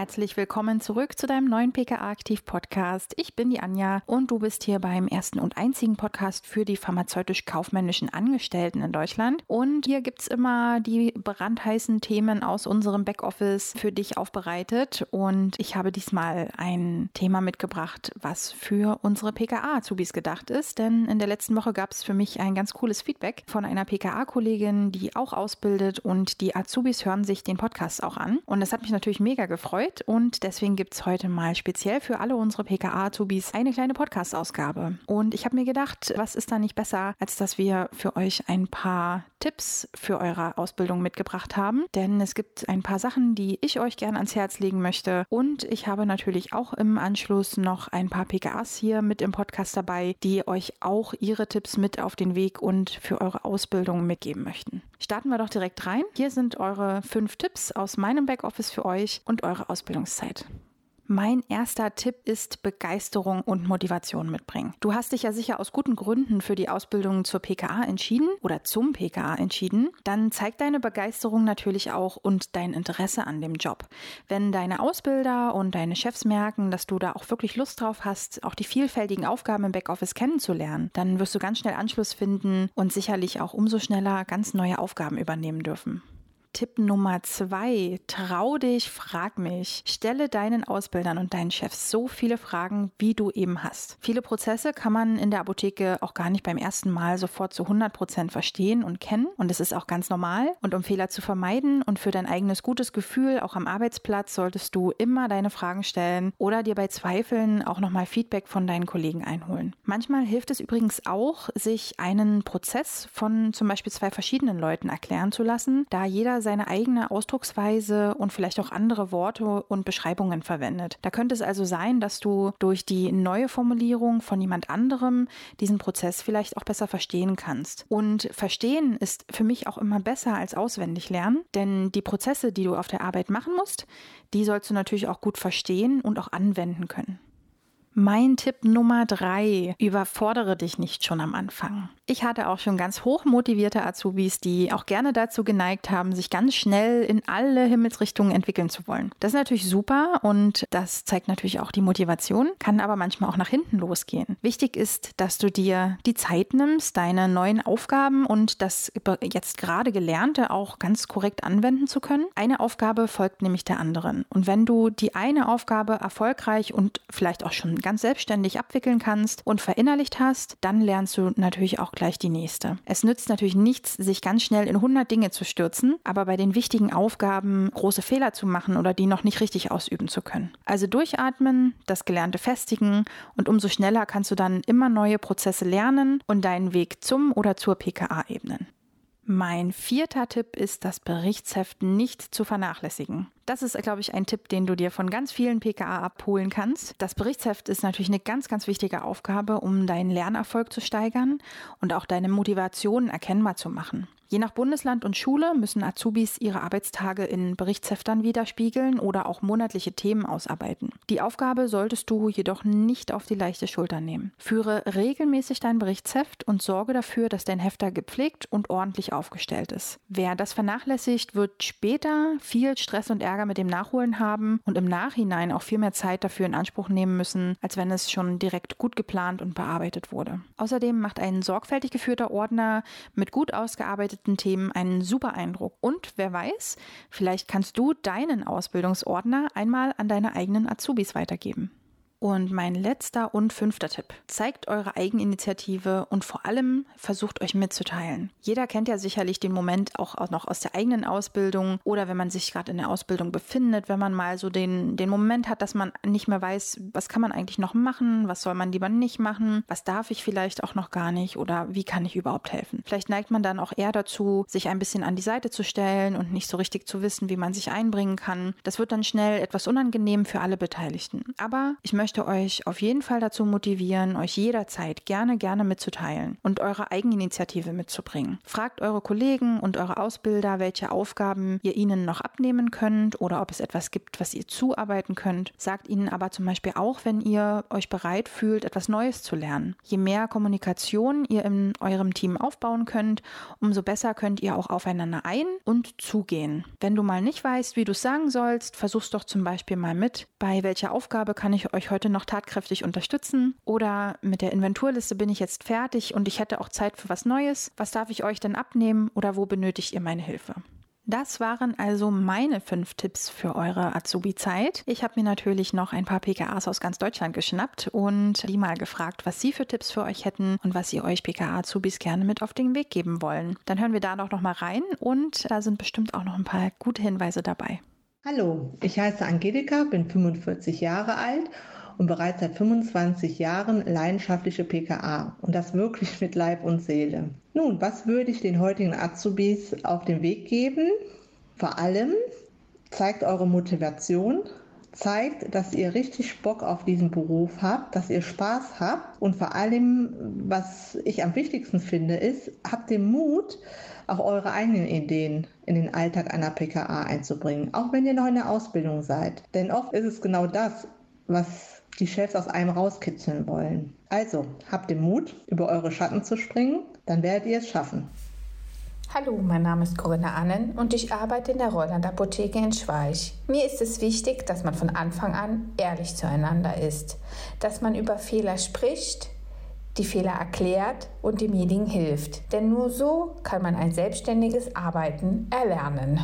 herzlich willkommen zurück zu deinem neuen PKA Aktiv Podcast. Ich bin die Anja und du bist hier beim ersten und einzigen Podcast für die pharmazeutisch-kaufmännischen Angestellten in Deutschland. Und hier gibt es immer die brandheißen Themen aus unserem Backoffice für dich aufbereitet. Und ich habe diesmal ein Thema mitgebracht, was für unsere PKA-Azubis gedacht ist. Denn in der letzten Woche gab es für mich ein ganz cooles Feedback von einer PKA-Kollegin, die auch ausbildet und die Azubis hören sich den Podcast auch an. Und das hat mich natürlich mega gefreut und deswegen gibt es heute mal speziell für alle unsere PKA-Azubis eine kleine Podcast-Ausgabe. Und ich habe mir gedacht, was ist da nicht besser, als dass wir für euch ein paar Tipps für eure Ausbildung mitgebracht haben. Denn es gibt ein paar Sachen, die ich euch gerne ans Herz legen möchte. Und ich habe natürlich auch im Anschluss noch ein paar PKAs hier mit im Podcast dabei, die euch auch ihre Tipps mit auf den Weg und für eure Ausbildung mitgeben möchten. Starten wir doch direkt rein. Hier sind eure fünf Tipps aus meinem Backoffice für euch und eure Ausbildungszeit. Mein erster Tipp ist Begeisterung und Motivation mitbringen. Du hast dich ja sicher aus guten Gründen für die Ausbildung zur PKA entschieden oder zum PKA entschieden. Dann zeig deine Begeisterung natürlich auch und dein Interesse an dem Job. Wenn deine Ausbilder und deine Chefs merken, dass du da auch wirklich Lust drauf hast, auch die vielfältigen Aufgaben im Backoffice kennenzulernen, dann wirst du ganz schnell Anschluss finden und sicherlich auch umso schneller ganz neue Aufgaben übernehmen dürfen. Tipp Nummer zwei, trau dich, frag mich. Stelle deinen Ausbildern und deinen Chefs so viele Fragen, wie du eben hast. Viele Prozesse kann man in der Apotheke auch gar nicht beim ersten Mal sofort zu 100 Prozent verstehen und kennen. Und das ist auch ganz normal. Und um Fehler zu vermeiden und für dein eigenes gutes Gefühl auch am Arbeitsplatz solltest du immer deine Fragen stellen oder dir bei Zweifeln auch nochmal Feedback von deinen Kollegen einholen. Manchmal hilft es übrigens auch, sich einen Prozess von zum Beispiel zwei verschiedenen Leuten erklären zu lassen, da jeder seine eigene Ausdrucksweise und vielleicht auch andere Worte und Beschreibungen verwendet. Da könnte es also sein, dass du durch die neue Formulierung von jemand anderem diesen Prozess vielleicht auch besser verstehen kannst. Und verstehen ist für mich auch immer besser als auswendig lernen, denn die Prozesse, die du auf der Arbeit machen musst, die sollst du natürlich auch gut verstehen und auch anwenden können. Mein Tipp Nummer drei, überfordere dich nicht schon am Anfang. Ich hatte auch schon ganz hochmotivierte Azubis, die auch gerne dazu geneigt haben, sich ganz schnell in alle Himmelsrichtungen entwickeln zu wollen. Das ist natürlich super und das zeigt natürlich auch die Motivation, kann aber manchmal auch nach hinten losgehen. Wichtig ist, dass du dir die Zeit nimmst, deine neuen Aufgaben und das jetzt gerade Gelernte auch ganz korrekt anwenden zu können. Eine Aufgabe folgt nämlich der anderen. Und wenn du die eine Aufgabe erfolgreich und vielleicht auch schon ganz selbstständig abwickeln kannst und verinnerlicht hast, dann lernst du natürlich auch gleich die nächste. Es nützt natürlich nichts, sich ganz schnell in 100 Dinge zu stürzen, aber bei den wichtigen Aufgaben große Fehler zu machen oder die noch nicht richtig ausüben zu können. Also durchatmen, das Gelernte festigen und umso schneller kannst du dann immer neue Prozesse lernen und deinen Weg zum oder zur PKA ebnen. Mein vierter Tipp ist, das Berichtsheft nicht zu vernachlässigen. Das ist, glaube ich, ein Tipp, den du dir von ganz vielen PKA abholen kannst. Das Berichtsheft ist natürlich eine ganz, ganz wichtige Aufgabe, um deinen Lernerfolg zu steigern und auch deine Motivation erkennbar zu machen. Je nach Bundesland und Schule müssen Azubis ihre Arbeitstage in Berichtsheftern widerspiegeln oder auch monatliche Themen ausarbeiten. Die Aufgabe solltest du jedoch nicht auf die leichte Schulter nehmen. Führe regelmäßig dein Berichtsheft und sorge dafür, dass dein Hefter gepflegt und ordentlich aufgestellt ist. Wer das vernachlässigt, wird später viel Stress und Ärger mit dem Nachholen haben und im Nachhinein auch viel mehr Zeit dafür in Anspruch nehmen müssen, als wenn es schon direkt gut geplant und bearbeitet wurde. Außerdem macht ein sorgfältig geführter Ordner mit gut ausgearbeiteten beleuchteten Themen einen super Eindruck. Und wer weiß, vielleicht kannst du deinen Ausbildungsordner einmal an deine eigenen Azubis weitergeben. Und mein letzter und fünfter Tipp. Zeigt eure Eigeninitiative und vor allem versucht euch mitzuteilen. Jeder kennt ja sicherlich den Moment auch noch aus der eigenen Ausbildung oder wenn man sich gerade in der Ausbildung befindet, wenn man mal so den, den Moment hat, dass man nicht mehr weiß, was kann man eigentlich noch machen, was soll man lieber nicht machen, was darf ich vielleicht auch noch gar nicht oder wie kann ich überhaupt helfen. Vielleicht neigt man dann auch eher dazu, sich ein bisschen an die Seite zu stellen und nicht so richtig zu wissen, wie man sich einbringen kann. Das wird dann schnell etwas unangenehm für alle Beteiligten. Aber ich möchte möchte euch auf jeden Fall dazu motivieren, euch jederzeit gerne, gerne mitzuteilen und eure Eigeninitiative mitzubringen. Fragt eure Kollegen und eure Ausbilder, welche Aufgaben ihr ihnen noch abnehmen könnt oder ob es etwas gibt, was ihr zuarbeiten könnt. Sagt ihnen aber zum Beispiel auch, wenn ihr euch bereit fühlt, etwas Neues zu lernen. Je mehr Kommunikation ihr in eurem Team aufbauen könnt, umso besser könnt ihr auch aufeinander ein- und zugehen. Wenn du mal nicht weißt, wie du es sagen sollst, versuch's doch zum Beispiel mal mit. Bei welcher Aufgabe kann ich euch heute noch tatkräftig unterstützen? Oder mit der Inventurliste bin ich jetzt fertig und ich hätte auch Zeit für was Neues. Was darf ich euch denn abnehmen oder wo benötigt ihr meine Hilfe? Das waren also meine fünf Tipps für eure Azubi-Zeit. Ich habe mir natürlich noch ein paar PKAs aus ganz Deutschland geschnappt und die mal gefragt, was sie für Tipps für euch hätten und was sie euch PKA-Azubis gerne mit auf den Weg geben wollen. Dann hören wir da doch noch mal rein und da sind bestimmt auch noch ein paar gute Hinweise dabei. Hallo, ich heiße Angelika, bin 45 Jahre alt und bereits seit 25 Jahren leidenschaftliche PKA und das wirklich mit Leib und Seele. Nun, was würde ich den heutigen Azubis auf den Weg geben? Vor allem zeigt eure Motivation, zeigt, dass ihr richtig Bock auf diesen Beruf habt, dass ihr Spaß habt und vor allem, was ich am wichtigsten finde, ist, habt den Mut, auch eure eigenen Ideen in den Alltag einer PKA einzubringen, auch wenn ihr noch in der Ausbildung seid. Denn oft ist es genau das, was die Chefs aus einem rauskitzeln wollen. Also, habt den Mut, über eure Schatten zu springen, dann werdet ihr es schaffen. Hallo, mein Name ist Corinna Annen und ich arbeite in der Roland Apotheke in Schweich. Mir ist es wichtig, dass man von Anfang an ehrlich zueinander ist, dass man über Fehler spricht, die Fehler erklärt und demjenigen hilft. Denn nur so kann man ein selbstständiges Arbeiten erlernen.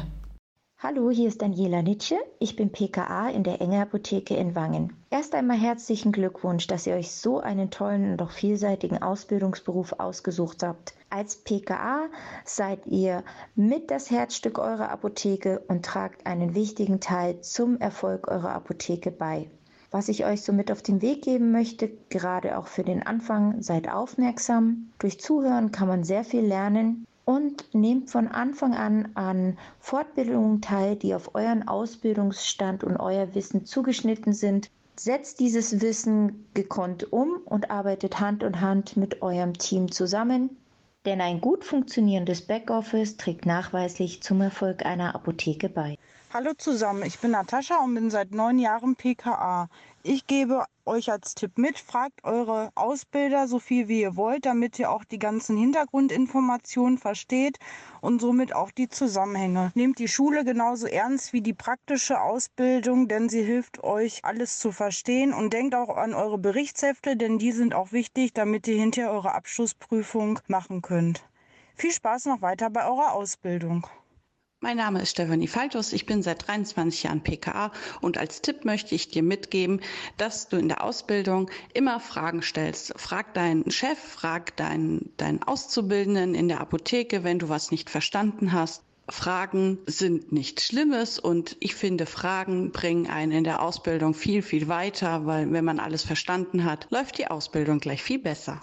Hallo, hier ist Daniela Nitsche. Ich bin PKA in der Enge Apotheke in Wangen. Erst einmal herzlichen Glückwunsch, dass ihr euch so einen tollen und auch vielseitigen Ausbildungsberuf ausgesucht habt. Als PKA seid ihr mit das Herzstück eurer Apotheke und tragt einen wichtigen Teil zum Erfolg eurer Apotheke bei. Was ich euch somit auf den Weg geben möchte, gerade auch für den Anfang, seid aufmerksam. Durch Zuhören kann man sehr viel lernen und nehmt von Anfang an an Fortbildungen teil, die auf euren Ausbildungsstand und euer Wissen zugeschnitten sind. Setzt dieses Wissen gekonnt um und arbeitet Hand in Hand mit eurem Team zusammen. Denn ein gut funktionierendes Backoffice trägt nachweislich zum Erfolg einer Apotheke bei. Hallo zusammen, ich bin Natascha und bin seit neun Jahren PKA. Ich gebe euch als Tipp mit, fragt eure Ausbilder so viel wie ihr wollt, damit ihr auch die ganzen Hintergrundinformationen versteht und somit auch die Zusammenhänge. Nehmt die Schule genauso ernst wie die praktische Ausbildung, denn sie hilft euch alles zu verstehen und denkt auch an eure Berichtshefte, denn die sind auch wichtig, damit ihr hinterher eure Abschlussprüfung machen könnt. Viel Spaß noch weiter bei eurer Ausbildung. Mein Name ist Stefanie Faltus, ich bin seit 23 Jahren PKA und als Tipp möchte ich dir mitgeben, dass du in der Ausbildung immer Fragen stellst. Frag deinen Chef, frag deinen, deinen Auszubildenden in der Apotheke, wenn du was nicht verstanden hast. Fragen sind nichts Schlimmes und ich finde, Fragen bringen einen in der Ausbildung viel, viel weiter, weil wenn man alles verstanden hat, läuft die Ausbildung gleich viel besser.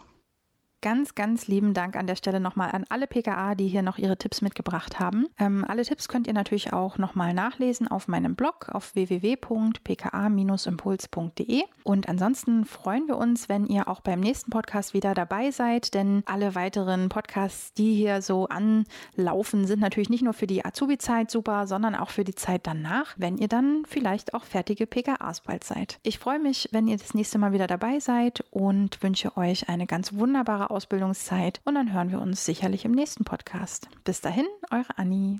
Ganz, ganz lieben Dank an der Stelle nochmal an alle PKA, die hier noch ihre Tipps mitgebracht haben. Ähm, alle Tipps könnt ihr natürlich auch nochmal nachlesen auf meinem Blog auf www.pka-impuls.de. Und ansonsten freuen wir uns, wenn ihr auch beim nächsten Podcast wieder dabei seid, denn alle weiteren Podcasts, die hier so anlaufen, sind natürlich nicht nur für die Azubi-Zeit super, sondern auch für die Zeit danach, wenn ihr dann vielleicht auch fertige PKAs bald seid. Ich freue mich, wenn ihr das nächste Mal wieder dabei seid und wünsche euch eine ganz wunderbare Ausbildungszeit und dann hören wir uns sicherlich im nächsten Podcast. Bis dahin, eure Anni.